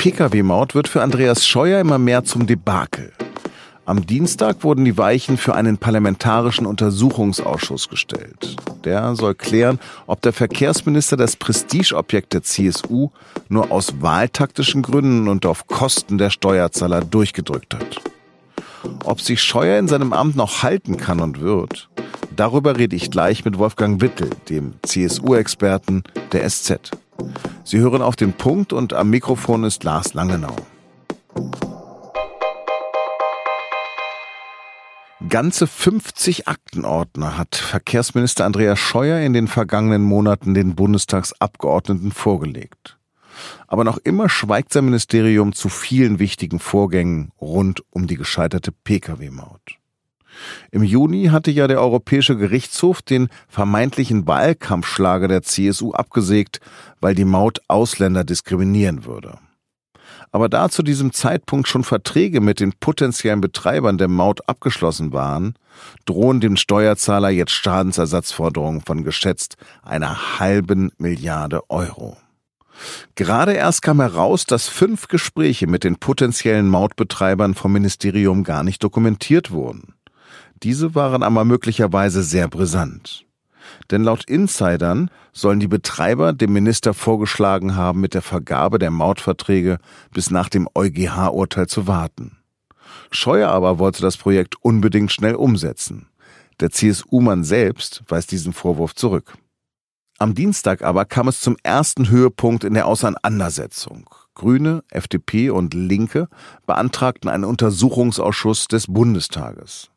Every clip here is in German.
Pkw-Maut wird für Andreas Scheuer immer mehr zum Debakel. Am Dienstag wurden die Weichen für einen parlamentarischen Untersuchungsausschuss gestellt. Der soll klären, ob der Verkehrsminister das Prestigeobjekt der CSU nur aus wahltaktischen Gründen und auf Kosten der Steuerzahler durchgedrückt hat. Ob sich Scheuer in seinem Amt noch halten kann und wird, darüber rede ich gleich mit Wolfgang Wittel, dem CSU-Experten der SZ. Sie hören auf den Punkt und am Mikrofon ist Lars Langenau. Ganze 50 Aktenordner hat Verkehrsminister Andreas Scheuer in den vergangenen Monaten den Bundestagsabgeordneten vorgelegt. Aber noch immer schweigt sein Ministerium zu vielen wichtigen Vorgängen rund um die gescheiterte Pkw-Maut. Im Juni hatte ja der Europäische Gerichtshof den vermeintlichen Wahlkampfschlager der CSU abgesägt, weil die Maut Ausländer diskriminieren würde aber da zu diesem Zeitpunkt schon Verträge mit den potenziellen Betreibern der Maut abgeschlossen waren, drohen dem Steuerzahler jetzt Schadensersatzforderungen von geschätzt einer halben Milliarde Euro. Gerade erst kam heraus, dass fünf Gespräche mit den potenziellen Mautbetreibern vom Ministerium gar nicht dokumentiert wurden. Diese waren aber möglicherweise sehr brisant. Denn laut Insidern sollen die Betreiber dem Minister vorgeschlagen haben, mit der Vergabe der Mautverträge bis nach dem EuGH-Urteil zu warten. Scheuer aber wollte das Projekt unbedingt schnell umsetzen. Der CSU-Mann selbst weist diesen Vorwurf zurück. Am Dienstag aber kam es zum ersten Höhepunkt in der Auseinandersetzung. Grüne, FDP und Linke beantragten einen Untersuchungsausschuss des Bundestages.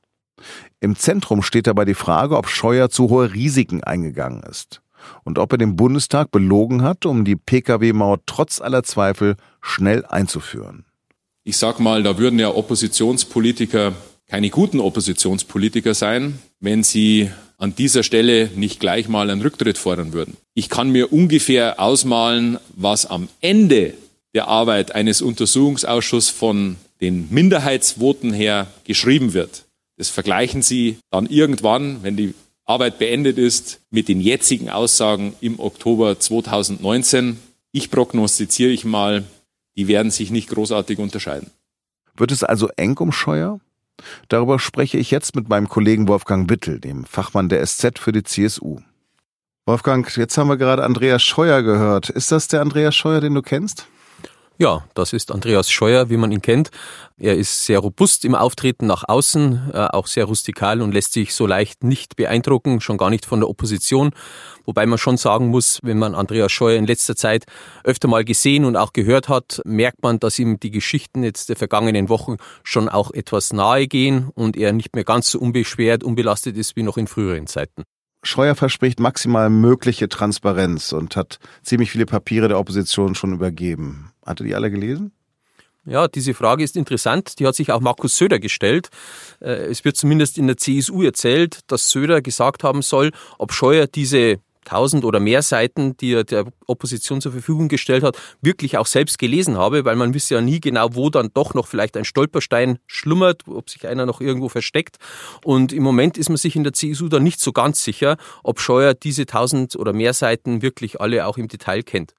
Im Zentrum steht dabei die Frage, ob Scheuer zu hohe Risiken eingegangen ist und ob er den Bundestag belogen hat, um die Pkw-Maut trotz aller Zweifel schnell einzuführen. Ich sag mal, da würden ja Oppositionspolitiker keine guten Oppositionspolitiker sein, wenn sie an dieser Stelle nicht gleich mal einen Rücktritt fordern würden. Ich kann mir ungefähr ausmalen, was am Ende der Arbeit eines Untersuchungsausschusses von den Minderheitsvoten her geschrieben wird. Das vergleichen Sie dann irgendwann, wenn die Arbeit beendet ist, mit den jetzigen Aussagen im Oktober 2019. Ich prognostiziere ich mal, die werden sich nicht großartig unterscheiden. Wird es also eng um Scheuer? Darüber spreche ich jetzt mit meinem Kollegen Wolfgang Wittel, dem Fachmann der SZ für die CSU. Wolfgang, jetzt haben wir gerade Andreas Scheuer gehört. Ist das der Andreas Scheuer, den du kennst? Ja, das ist Andreas Scheuer, wie man ihn kennt. Er ist sehr robust im Auftreten nach außen, äh, auch sehr rustikal und lässt sich so leicht nicht beeindrucken, schon gar nicht von der Opposition. Wobei man schon sagen muss, wenn man Andreas Scheuer in letzter Zeit öfter mal gesehen und auch gehört hat, merkt man, dass ihm die Geschichten jetzt der vergangenen Wochen schon auch etwas nahe gehen und er nicht mehr ganz so unbeschwert, unbelastet ist wie noch in früheren Zeiten. Scheuer verspricht maximal mögliche Transparenz und hat ziemlich viele Papiere der Opposition schon übergeben. Hatte die alle gelesen? Ja, diese Frage ist interessant. Die hat sich auch Markus Söder gestellt. Äh, es wird zumindest in der CSU erzählt, dass Söder gesagt haben soll, ob Scheuer diese tausend oder mehr Seiten, die er der Opposition zur Verfügung gestellt hat, wirklich auch selbst gelesen habe, weil man wisse ja nie genau, wo dann doch noch vielleicht ein Stolperstein schlummert, ob sich einer noch irgendwo versteckt. Und im Moment ist man sich in der CSU da nicht so ganz sicher, ob Scheuer diese tausend oder mehr Seiten wirklich alle auch im Detail kennt.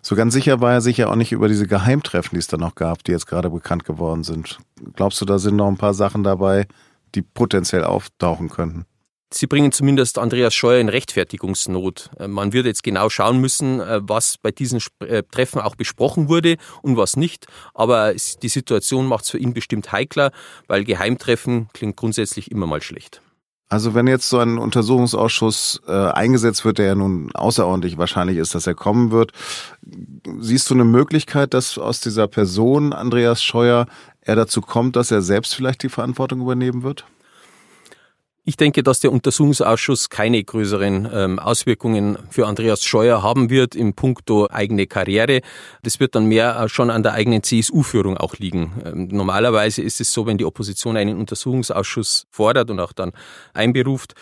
So ganz sicher war er sich ja auch nicht über diese Geheimtreffen, die es da noch gab, die jetzt gerade bekannt geworden sind. Glaubst du, da sind noch ein paar Sachen dabei, die potenziell auftauchen könnten? Sie bringen zumindest Andreas Scheuer in Rechtfertigungsnot. Äh, man wird jetzt genau schauen müssen, äh, was bei diesen äh, Treffen auch besprochen wurde und was nicht. Aber die Situation macht es für ihn bestimmt heikler, weil Geheimtreffen klingt grundsätzlich immer mal schlecht. Also wenn jetzt so ein Untersuchungsausschuss äh, eingesetzt wird, der ja nun außerordentlich wahrscheinlich ist, dass er kommen wird, siehst du eine Möglichkeit, dass aus dieser Person Andreas Scheuer er dazu kommt, dass er selbst vielleicht die Verantwortung übernehmen wird? Ich denke, dass der Untersuchungsausschuss keine größeren ähm, Auswirkungen für Andreas Scheuer haben wird im Punkto eigene Karriere. Das wird dann mehr äh, schon an der eigenen CSU-Führung auch liegen. Ähm, normalerweise ist es so, wenn die Opposition einen Untersuchungsausschuss fordert und auch dann einberuft,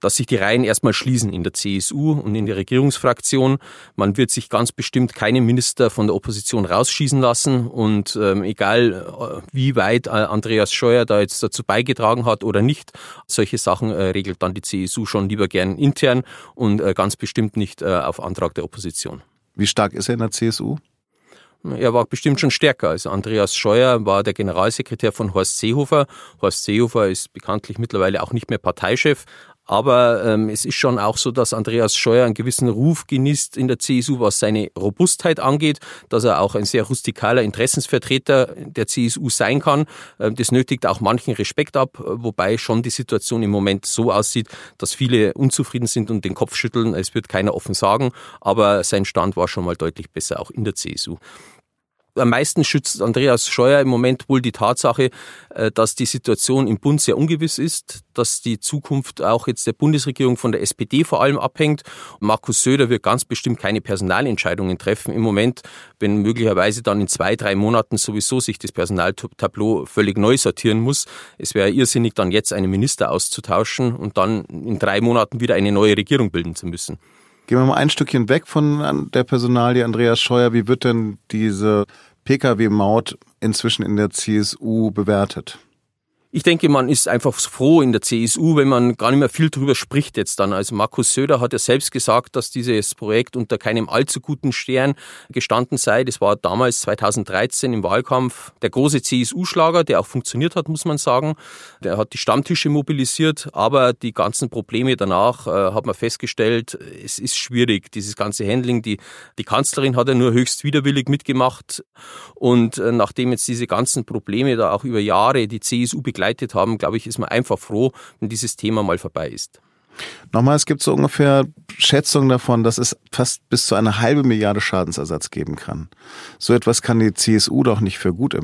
dass sich die Reihen erstmal schließen in der CSU und in der Regierungsfraktion. Man wird sich ganz bestimmt keinen Minister von der Opposition rausschießen lassen und ähm, egal äh, wie weit äh, Andreas Scheuer da jetzt dazu beigetragen hat oder nicht, solche Sachen äh, regelt dann die CSU schon lieber gern intern und äh, ganz bestimmt nicht äh, auf Antrag der Opposition. Wie stark ist er in der CSU? Er war bestimmt schon stärker. Also Andreas Scheuer war der Generalsekretär von Horst Seehofer. Horst Seehofer ist bekanntlich mittlerweile auch nicht mehr Parteichef. Aber ähm, es ist schon auch so, dass Andreas Scheuer einen gewissen Ruf genießt in der CSU, was seine Robustheit angeht, dass er auch ein sehr rustikaler Interessensvertreter der CSU sein kann. Ähm, das nötigt auch manchen Respekt ab, wobei schon die Situation im Moment so aussieht, dass viele unzufrieden sind und den Kopf schütteln. Es wird keiner offen sagen, aber sein Stand war schon mal deutlich besser, auch in der CSU am meisten schützt Andreas Scheuer im Moment wohl die Tatsache, äh, dass die Situation im Bund sehr ungewiss ist, dass die Zukunft auch jetzt der Bundesregierung von der SPD vor allem abhängt. Markus Söder wird ganz bestimmt keine Personalentscheidungen treffen im Moment, wenn möglicherweise dann in zwei, drei Monaten sowieso sich das Personaltableau völlig neu sortieren muss. Es wäre irrsinnig, dann jetzt einen Minister auszutauschen und dann in drei Monaten wieder eine neue Regierung bilden zu müssen. Gehen wir mal ein Stückchen weg von der Personalie Andreas Scheuer. Wie wird denn diese Pkw-Maut inzwischen in der CSU bewertet? Ich denke, man ist einfach froh in der CSU, wenn man gar nicht mehr viel drüber spricht jetzt dann. Also Markus Söder hat ja selbst gesagt, dass dieses Projekt unter keinem allzu guten Stern gestanden sei. Das war damals 2013 im Wahlkampf der große CSU-Schlager, der auch funktioniert hat, muss man sagen. Der hat die Stammtische mobilisiert, aber die ganzen Probleme danach äh, hat man festgestellt, es ist schwierig, dieses ganze Handling. Die, die Kanzlerin hat ja nur höchst widerwillig mitgemacht und äh, nachdem jetzt diese ganzen Probleme da auch über Jahre die CSU begleitet haben, glaube ich, ist man einfach froh, wenn dieses Thema mal vorbei ist. Nochmal, es gibt so ungefähr Schätzungen davon, dass es fast bis zu eine halbe Milliarde Schadensersatz geben kann. So etwas kann die CSU doch nicht für gut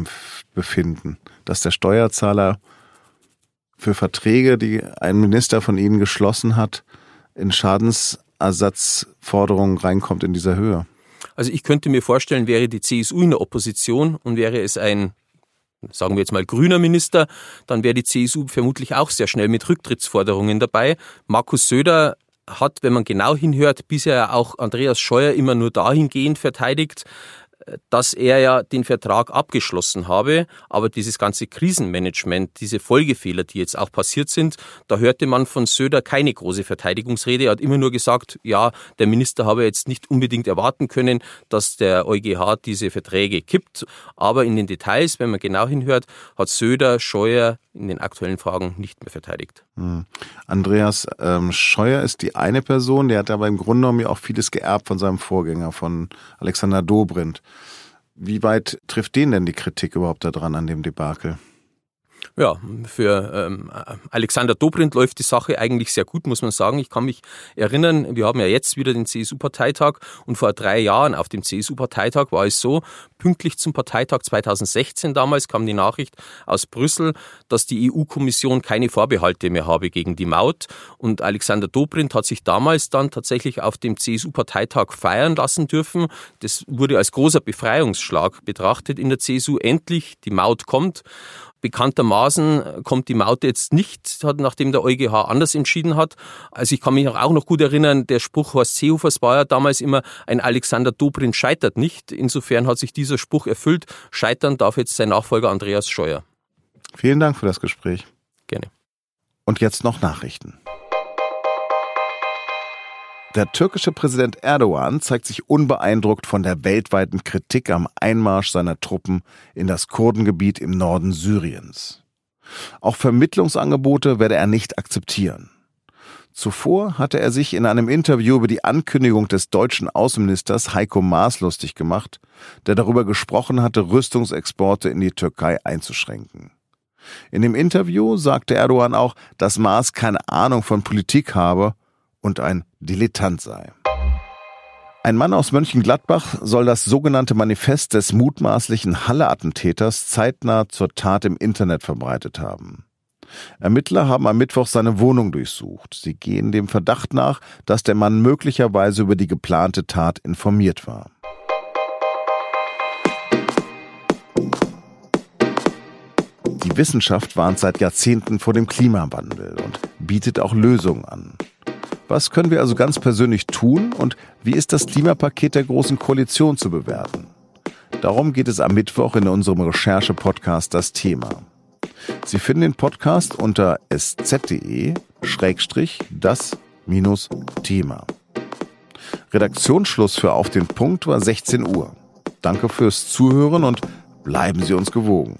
befinden, dass der Steuerzahler für Verträge, die ein Minister von ihnen geschlossen hat, in Schadensersatzforderungen reinkommt in dieser Höhe. Also ich könnte mir vorstellen, wäre die CSU in der Opposition und wäre es ein sagen wir jetzt mal grüner Minister, dann wäre die CSU vermutlich auch sehr schnell mit Rücktrittsforderungen dabei. Markus Söder hat, wenn man genau hinhört, bisher auch Andreas Scheuer immer nur dahingehend verteidigt, dass er ja den Vertrag abgeschlossen habe, aber dieses ganze Krisenmanagement, diese Folgefehler, die jetzt auch passiert sind, da hörte man von Söder keine große Verteidigungsrede. Er hat immer nur gesagt, ja, der Minister habe jetzt nicht unbedingt erwarten können, dass der EuGH diese Verträge kippt. Aber in den Details, wenn man genau hinhört, hat Söder Scheuer in den aktuellen Fragen nicht mehr verteidigt. Hm. Andreas ähm, Scheuer ist die eine Person, der hat aber im Grunde genommen ja auch vieles geerbt von seinem Vorgänger, von Alexander Dobrindt. Wie weit trifft den denn die Kritik überhaupt daran an dem Debakel? Ja, für ähm, Alexander Dobrindt läuft die Sache eigentlich sehr gut, muss man sagen. Ich kann mich erinnern, wir haben ja jetzt wieder den CSU-Parteitag und vor drei Jahren auf dem CSU-Parteitag war es so, pünktlich zum Parteitag 2016 damals kam die Nachricht aus Brüssel, dass die EU-Kommission keine Vorbehalte mehr habe gegen die Maut. Und Alexander Dobrindt hat sich damals dann tatsächlich auf dem CSU-Parteitag feiern lassen dürfen. Das wurde als großer Befreiungsschlag betrachtet in der CSU. Endlich, die Maut kommt. Bekanntermaßen kommt die Maut jetzt nicht, nachdem der EuGH anders entschieden hat. Also ich kann mich auch noch gut erinnern, der Spruch Horst Seehofers war ja damals immer, ein Alexander Dobrindt scheitert nicht. Insofern hat sich dieser Spruch erfüllt. Scheitern darf jetzt sein Nachfolger Andreas Scheuer. Vielen Dank für das Gespräch. Gerne. Und jetzt noch Nachrichten. Der türkische Präsident Erdogan zeigt sich unbeeindruckt von der weltweiten Kritik am Einmarsch seiner Truppen in das Kurdengebiet im Norden Syriens. Auch Vermittlungsangebote werde er nicht akzeptieren. Zuvor hatte er sich in einem Interview über die Ankündigung des deutschen Außenministers Heiko Maas lustig gemacht, der darüber gesprochen hatte, Rüstungsexporte in die Türkei einzuschränken. In dem Interview sagte Erdogan auch, dass Maas keine Ahnung von Politik habe und ein Dilettant sei. Ein Mann aus Mönchengladbach soll das sogenannte Manifest des mutmaßlichen Halle-Attentäters zeitnah zur Tat im Internet verbreitet haben. Ermittler haben am Mittwoch seine Wohnung durchsucht. Sie gehen dem Verdacht nach, dass der Mann möglicherweise über die geplante Tat informiert war. Die Wissenschaft warnt seit Jahrzehnten vor dem Klimawandel und bietet auch Lösungen an. Was können wir also ganz persönlich tun und wie ist das Klimapaket der Großen Koalition zu bewerten? Darum geht es am Mittwoch in unserem Recherche-Podcast Das Thema. Sie finden den Podcast unter sz.de-das-thema. Redaktionsschluss für Auf den Punkt war 16 Uhr. Danke fürs Zuhören und bleiben Sie uns gewogen.